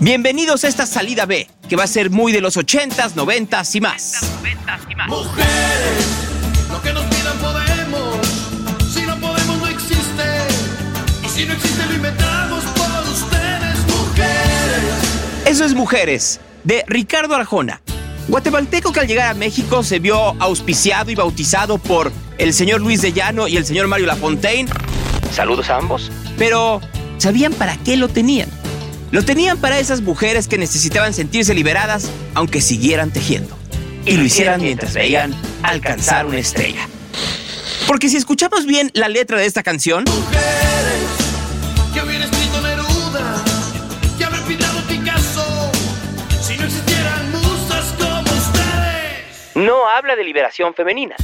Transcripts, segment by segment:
Bienvenidos a esta salida B, que va a ser muy de los 80s, 90s y más. Mujeres, lo que nos pidan podemos. Si no podemos, no existe. Y si no existe, lo inventamos por ustedes, mujeres. Eso es Mujeres, de Ricardo Arjona. Guatemalteco que al llegar a México se vio auspiciado y bautizado por el señor Luis de Llano y el señor Mario Lafontaine. Saludos a ambos. Pero, ¿sabían para qué lo tenían? Lo tenían para esas mujeres que necesitaban sentirse liberadas aunque siguieran tejiendo. Y lo hicieran mientras veían alcanzar una estrella. Porque si escuchamos bien la letra de esta canción, Mujeres, que hubiera escrito Neruda, que haber pintado Picasso. Si no existieran musas como ustedes. no habla de liberación femenina,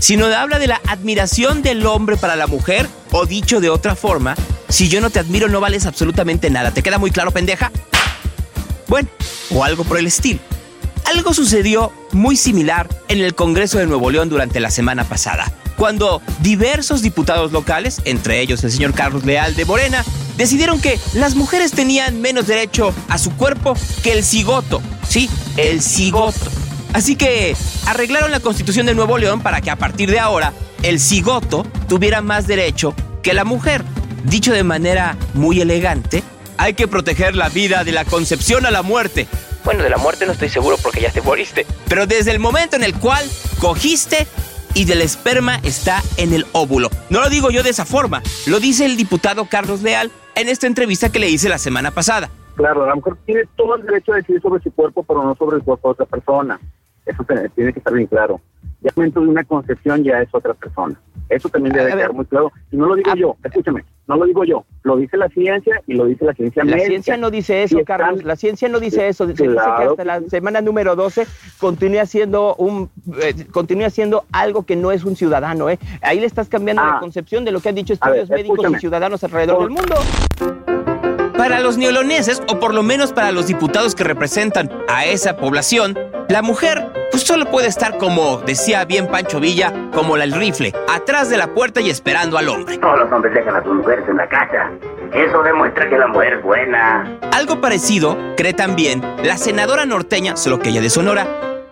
sino habla de la admiración del hombre para la mujer, o dicho de otra forma, si yo no te admiro no vales absolutamente nada. ¿Te queda muy claro, pendeja? Bueno, o algo por el estilo. Algo sucedió muy similar en el Congreso de Nuevo León durante la semana pasada, cuando diversos diputados locales, entre ellos el señor Carlos Leal de Morena, decidieron que las mujeres tenían menos derecho a su cuerpo que el cigoto. Sí, el cigoto. Así que arreglaron la constitución de Nuevo León para que a partir de ahora el cigoto tuviera más derecho que la mujer. Dicho de manera muy elegante, hay que proteger la vida de la concepción a la muerte. Bueno, de la muerte no estoy seguro porque ya te moriste. Pero desde el momento en el cual cogiste y del esperma está en el óvulo. No lo digo yo de esa forma, lo dice el diputado Carlos Leal en esta entrevista que le hice la semana pasada. Claro, la mujer tiene todo el derecho a decidir sobre su cuerpo, pero no sobre el cuerpo de otra persona. Eso tiene que estar bien claro. Ya el momento de una concepción ya es otra persona. Eso también debe quedar muy claro. Y no lo digo Ah. yo, escúchame, no lo digo yo, lo dice la ciencia y lo dice la ciencia La médica. ciencia no dice eso, están- Carlos. La ciencia no dice eso. Se dice que Claro hasta la semana número 12 continúa siendo un eh, continúa siendo algo que no es un ciudadano, ¿eh? Ahí le estás cambiando Ah. la concepción de lo que han dicho ver, estudios médicos escúchame. y ciudadanos alrededor Por- del mundo. Para los neoloneses, o por lo menos para los diputados que representan a esa población, la mujer pues solo puede estar como decía bien Pancho Villa, como la el rifle, atrás de la puerta y esperando al hombre. Todos los hombres dejan a sus mujeres en la casa. Eso demuestra que la mujer es buena. Algo parecido cree también la senadora norteña, solo que ella de Sonora,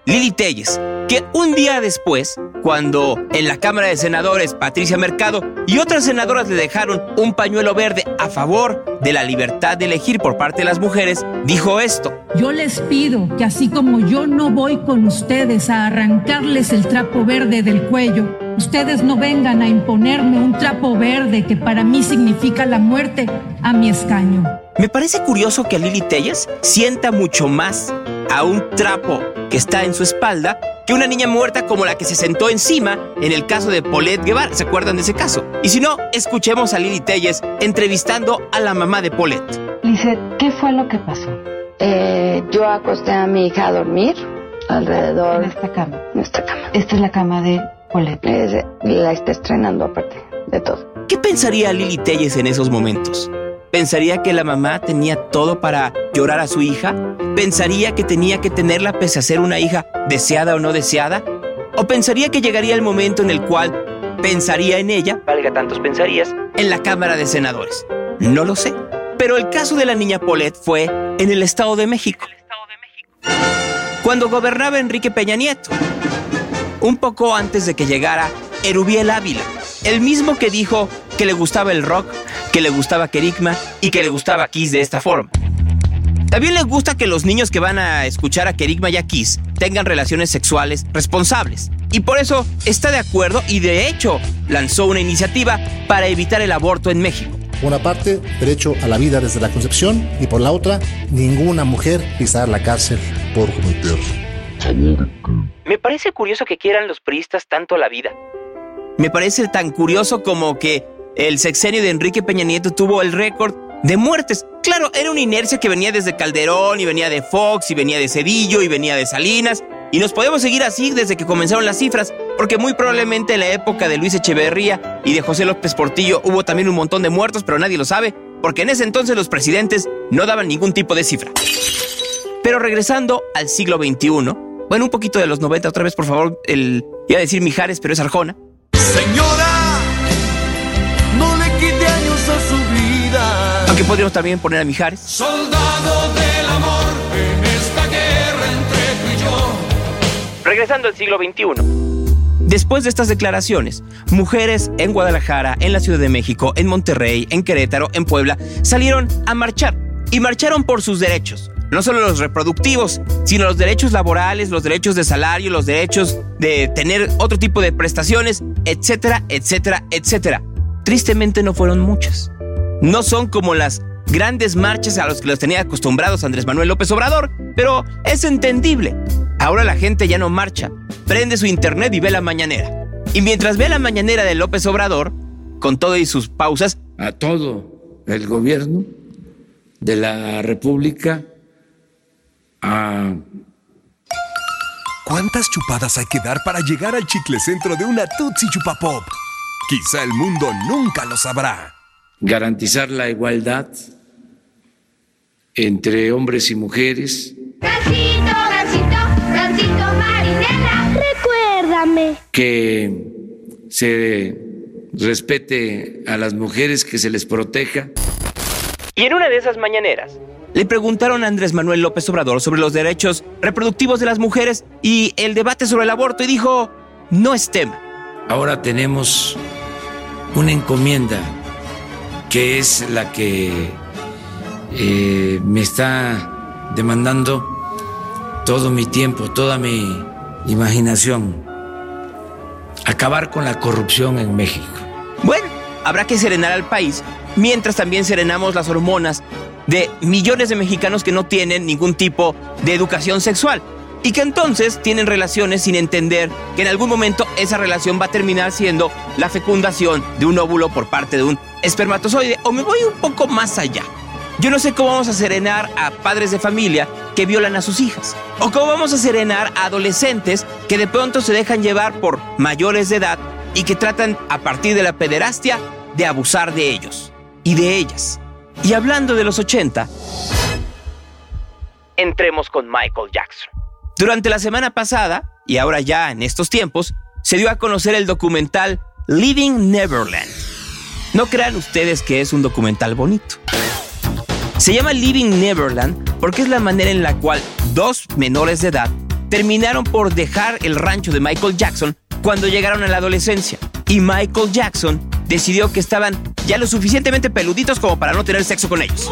Lili Telles, que un día después, cuando en la Cámara de Senadores Patricia Mercado y otras senadoras le dejaron un pañuelo verde a favor de la libertad de elegir por parte de las mujeres, dijo esto. Yo les pido que así como yo no voy con ustedes a arrancarles el trapo verde del cuello, ustedes no vengan a imponerme un trapo verde que para mí significa la muerte a mi escaño. Me parece curioso que Lili Telles sienta mucho más a un trapo que está en su espalda que una niña muerta como la que se sentó encima en el caso de Paulette Guevara. ¿Se acuerdan de ese caso? Y si no, escuchemos a Lili Telles entrevistando a la mamá de Paulette. Dice, ¿qué fue lo que pasó? Eh, yo acosté a mi hija a dormir alrededor En esta cama. de esta cama. Esta es la cama de Paulette. Es- la está estrenando aparte de todo. ¿Qué pensaría Lili Telles en esos momentos? ¿Pensaría que la mamá tenía todo para llorar a su hija? ¿Pensaría que tenía que tenerla pese a ser una hija deseada o no deseada? ¿O pensaría que llegaría el momento en el cual pensaría en ella, valga tantos pensarías, en la Cámara de Senadores? No lo sé. Pero el caso de la niña Paulette fue en el Estado de México. Cuando gobernaba Enrique Peña Nieto. Un poco antes de que llegara Erubiel Ávila, el mismo que dijo que le gustaba el rock, que le gustaba Kerigma y que le gustaba Kiss de esta forma. También le gusta que los niños que van a escuchar a Kerigma y a Kiss tengan relaciones sexuales responsables. Y por eso está de acuerdo y de hecho lanzó una iniciativa para evitar el aborto en México. Por una parte, derecho a la vida desde la concepción y por la otra, ninguna mujer pisar la cárcel por cometer. Me parece curioso que quieran los priistas tanto la vida. Me parece tan curioso como que el sexenio de Enrique Peña Nieto tuvo el récord de muertes. Claro, era una inercia que venía desde Calderón y venía de Fox y venía de Cedillo y venía de Salinas. Y nos podemos seguir así desde que comenzaron las cifras, porque muy probablemente en la época de Luis Echeverría y de José López Portillo hubo también un montón de muertos, pero nadie lo sabe, porque en ese entonces los presidentes no daban ningún tipo de cifra. Pero regresando al siglo XXI, bueno, un poquito de los 90 otra vez, por favor, el, iba a decir Mijares, pero es Arjona. Señora, a su vida. Aunque podríamos también poner a Mijares. Soldado del amor en esta guerra entre tú y yo. Regresando al siglo XXI. Después de estas declaraciones, mujeres en Guadalajara, en la Ciudad de México, en Monterrey, en Querétaro, en Puebla, salieron a marchar y marcharon por sus derechos. No solo los reproductivos, sino los derechos laborales, los derechos de salario, los derechos de tener otro tipo de prestaciones, etcétera, etcétera, etcétera. Tristemente no fueron muchas. No son como las grandes marchas a los que los tenía acostumbrados Andrés Manuel López Obrador, pero es entendible. Ahora la gente ya no marcha, prende su internet y ve la mañanera. Y mientras ve la mañanera de López Obrador, con todo y sus pausas, a todo el gobierno de la República a ¿Cuántas chupadas hay que dar para llegar al chicle centro de una Tutsi Chupa Pop? Quizá el mundo nunca lo sabrá. garantizar la igualdad entre hombres y mujeres, Gansito, gansito, gansito marinela. Recuérdame. que se respete a las mujeres, que se les proteja. Y en una de esas mañaneras, le preguntaron a Andrés Manuel López Obrador sobre los derechos reproductivos de las mujeres y el debate sobre el aborto y dijo, no es tema. Ahora tenemos una encomienda que es la que eh, me está demandando todo mi tiempo, toda mi imaginación. Acabar con la corrupción en México. Bueno, habrá que serenar al país mientras también serenamos las hormonas de millones de mexicanos que no tienen ningún tipo de educación sexual y que entonces tienen relaciones sin entender que en algún momento esa relación va a terminar siendo la fecundación de un óvulo por parte de un espermatozoide. O me voy un poco más allá. Yo no sé cómo vamos a serenar a padres de familia que violan a sus hijas. O cómo vamos a serenar a adolescentes que de pronto se dejan llevar por mayores de edad y que tratan a partir de la pederastia de abusar de ellos y de ellas. Y hablando de los 80, entremos con Michael Jackson. Durante la semana pasada, y ahora ya en estos tiempos, se dio a conocer el documental Living Neverland. No crean ustedes que es un documental bonito. Se llama Living Neverland porque es la manera en la cual dos menores de edad terminaron por dejar el rancho de Michael Jackson cuando llegaron a la adolescencia. Y Michael Jackson decidió que estaban ya lo suficientemente peluditos como para no tener sexo con ellos.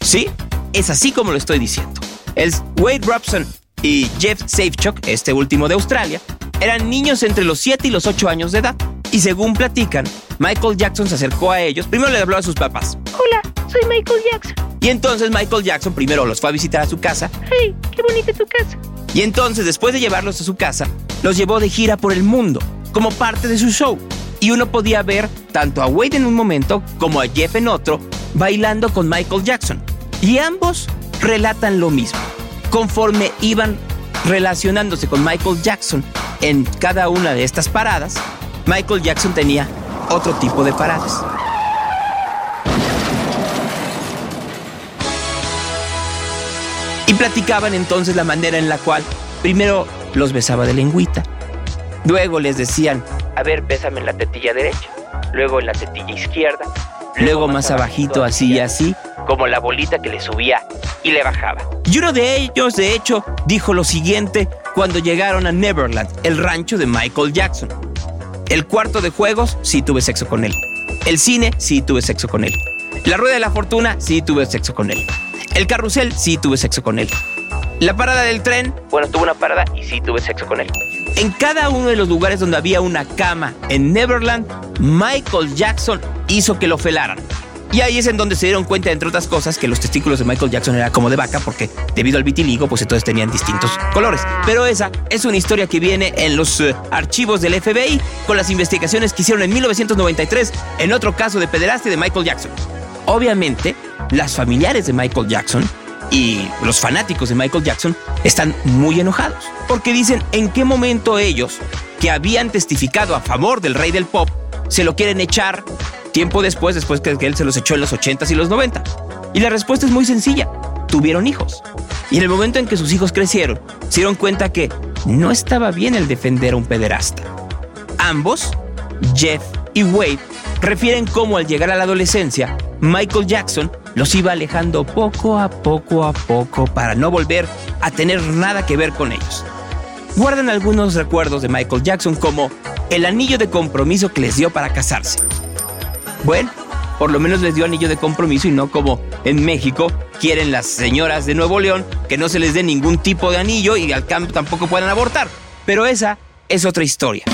Sí, es así como lo estoy diciendo. El Wade Robson y Jeff Safechuck, este último de Australia, eran niños entre los 7 y los 8 años de edad. Y según platican, Michael Jackson se acercó a ellos. Primero le habló a sus papás. Hola, soy Michael Jackson. Y entonces Michael Jackson primero los fue a visitar a su casa. Hey, qué bonita tu casa. Y entonces, después de llevarlos a su casa, los llevó de gira por el mundo, como parte de su show. Y uno podía ver tanto a Wade en un momento como a Jeff en otro, bailando con Michael Jackson. Y ambos relatan lo mismo. Conforme iban relacionándose con Michael Jackson en cada una de estas paradas, Michael Jackson tenía otro tipo de paradas. Y platicaban entonces la manera en la cual primero los besaba de lengüita, luego les decían, a ver, bésame en la tetilla derecha, luego en la tetilla izquierda, luego más abajito así y así, como la bolita que le subía y le bajaba. Y uno de ellos, de hecho, dijo lo siguiente cuando llegaron a Neverland, el rancho de Michael Jackson. El cuarto de juegos, sí tuve sexo con él. El cine, sí tuve sexo con él. La rueda de la fortuna, sí tuve sexo con él. El carrusel, sí tuve sexo con él. La parada del tren, bueno, tuve una parada y sí tuve sexo con él. En cada uno de los lugares donde había una cama en Neverland, Michael Jackson hizo que lo felaran. Y ahí es en donde se dieron cuenta, entre otras cosas, que los testículos de Michael Jackson eran como de vaca, porque debido al vitiligo, pues entonces tenían distintos colores. Pero esa es una historia que viene en los eh, archivos del FBI con las investigaciones que hicieron en 1993 en otro caso de pederastia de Michael Jackson. Obviamente, las familiares de Michael Jackson y los fanáticos de Michael Jackson están muy enojados porque dicen en qué momento ellos, que habían testificado a favor del rey del pop, se lo quieren echar tiempo después, después que él se los echó en los 80s y los 90. Y la respuesta es muy sencilla, tuvieron hijos. Y en el momento en que sus hijos crecieron, se dieron cuenta que no estaba bien el defender a un pederasta. Ambos, Jeff y Wade, refieren cómo al llegar a la adolescencia, Michael Jackson los iba alejando poco a poco a poco para no volver a tener nada que ver con ellos. Guardan algunos recuerdos de Michael Jackson como el anillo de compromiso que les dio para casarse. Bueno, por lo menos les dio anillo de compromiso y no como en México quieren las señoras de Nuevo León que no se les dé ningún tipo de anillo y al cambio tampoco puedan abortar. Pero esa es otra historia.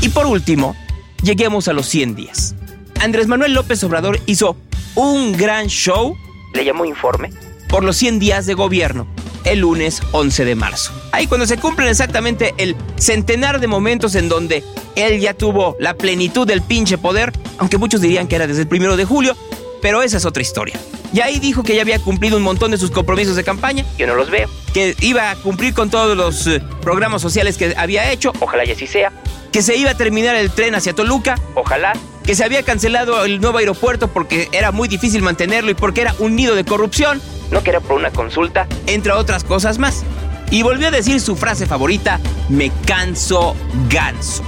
Y por último, lleguemos a los 100 días. Andrés Manuel López Obrador hizo un gran show, le llamó informe, por los 100 días de gobierno, el lunes 11 de marzo. Ahí cuando se cumplen exactamente el centenar de momentos en donde él ya tuvo la plenitud del pinche poder, aunque muchos dirían que era desde el primero de julio, pero esa es otra historia. Y ahí dijo que ya había cumplido un montón de sus compromisos de campaña, yo no los veo, que iba a cumplir con todos los eh, programas sociales que había hecho, ojalá y así sea, que se iba a terminar el tren hacia Toluca, ojalá, que se había cancelado el nuevo aeropuerto porque era muy difícil mantenerlo y porque era un nido de corrupción, no que era por una consulta, entre otras cosas más. Y volvió a decir su frase favorita, me canso ganso.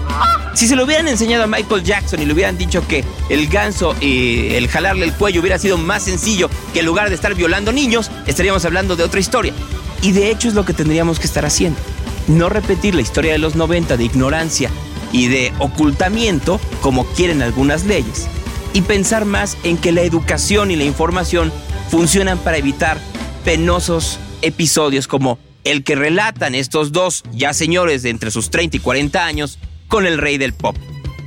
Si se lo hubieran enseñado a Michael Jackson y le hubieran dicho que el ganso y el jalarle el cuello hubiera sido más sencillo que en lugar de estar violando niños, estaríamos hablando de otra historia. Y de hecho es lo que tendríamos que estar haciendo. No repetir la historia de los 90 de ignorancia y de ocultamiento como quieren algunas leyes. Y pensar más en que la educación y la información funcionan para evitar penosos episodios como el que relatan estos dos ya señores de entre sus 30 y 40 años con el rey del pop.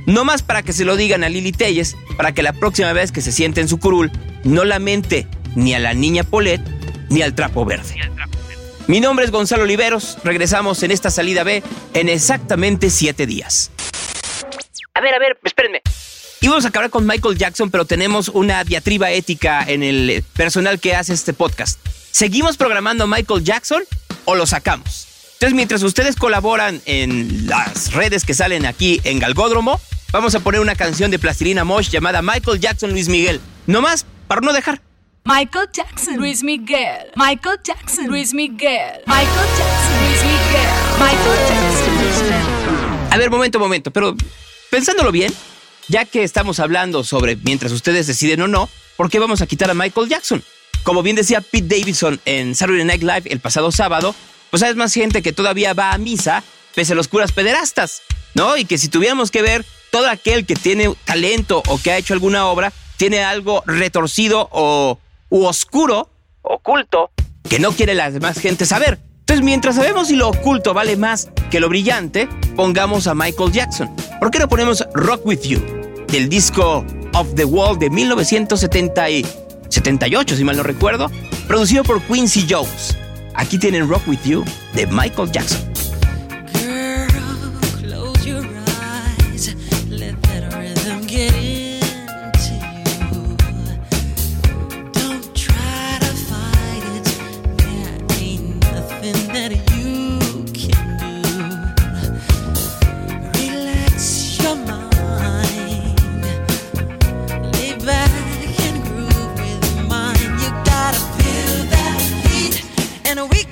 No más para que se lo digan a Lili Telles, para que la próxima vez que se siente en su curul no lamente ni a la niña Polet ni al trapo verde. Mi nombre es Gonzalo Oliveros, regresamos en esta salida B en exactamente 7 días. A ver, a ver, espérenme. Íbamos a acabar con Michael Jackson, pero tenemos una diatriba ética en el personal que hace este podcast. ¿Seguimos programando a Michael Jackson o lo sacamos? Entonces, mientras ustedes colaboran en las redes que salen aquí en Galgódromo, vamos a poner una canción de Plastilina Mosh llamada Michael Jackson Luis Miguel. No más, para no dejar. Michael Jackson, Luis Miguel. Michael Jackson, Luis Miguel. Michael Jackson, Luis Miguel. Michael Jackson, Luis Miguel. A ver, momento, momento, pero pensándolo bien, ya que estamos hablando sobre mientras ustedes deciden o no, ¿por qué vamos a quitar a Michael Jackson? Como bien decía Pete Davidson en Saturday Night Live el pasado sábado, pues hay más gente que todavía va a misa pese a los curas pederastas, ¿no? Y que si tuviéramos que ver, todo aquel que tiene talento o que ha hecho alguna obra, tiene algo retorcido o u oscuro, oculto, que no quiere la demás gente saber. Entonces, mientras sabemos si lo oculto vale más que lo brillante, pongamos a Michael Jackson. ¿Por qué no ponemos Rock With You? Del disco Of the Wall de 1978, si mal no recuerdo, producido por Quincy Jones. Aquí tienen Rock With You de Michael Jackson. And we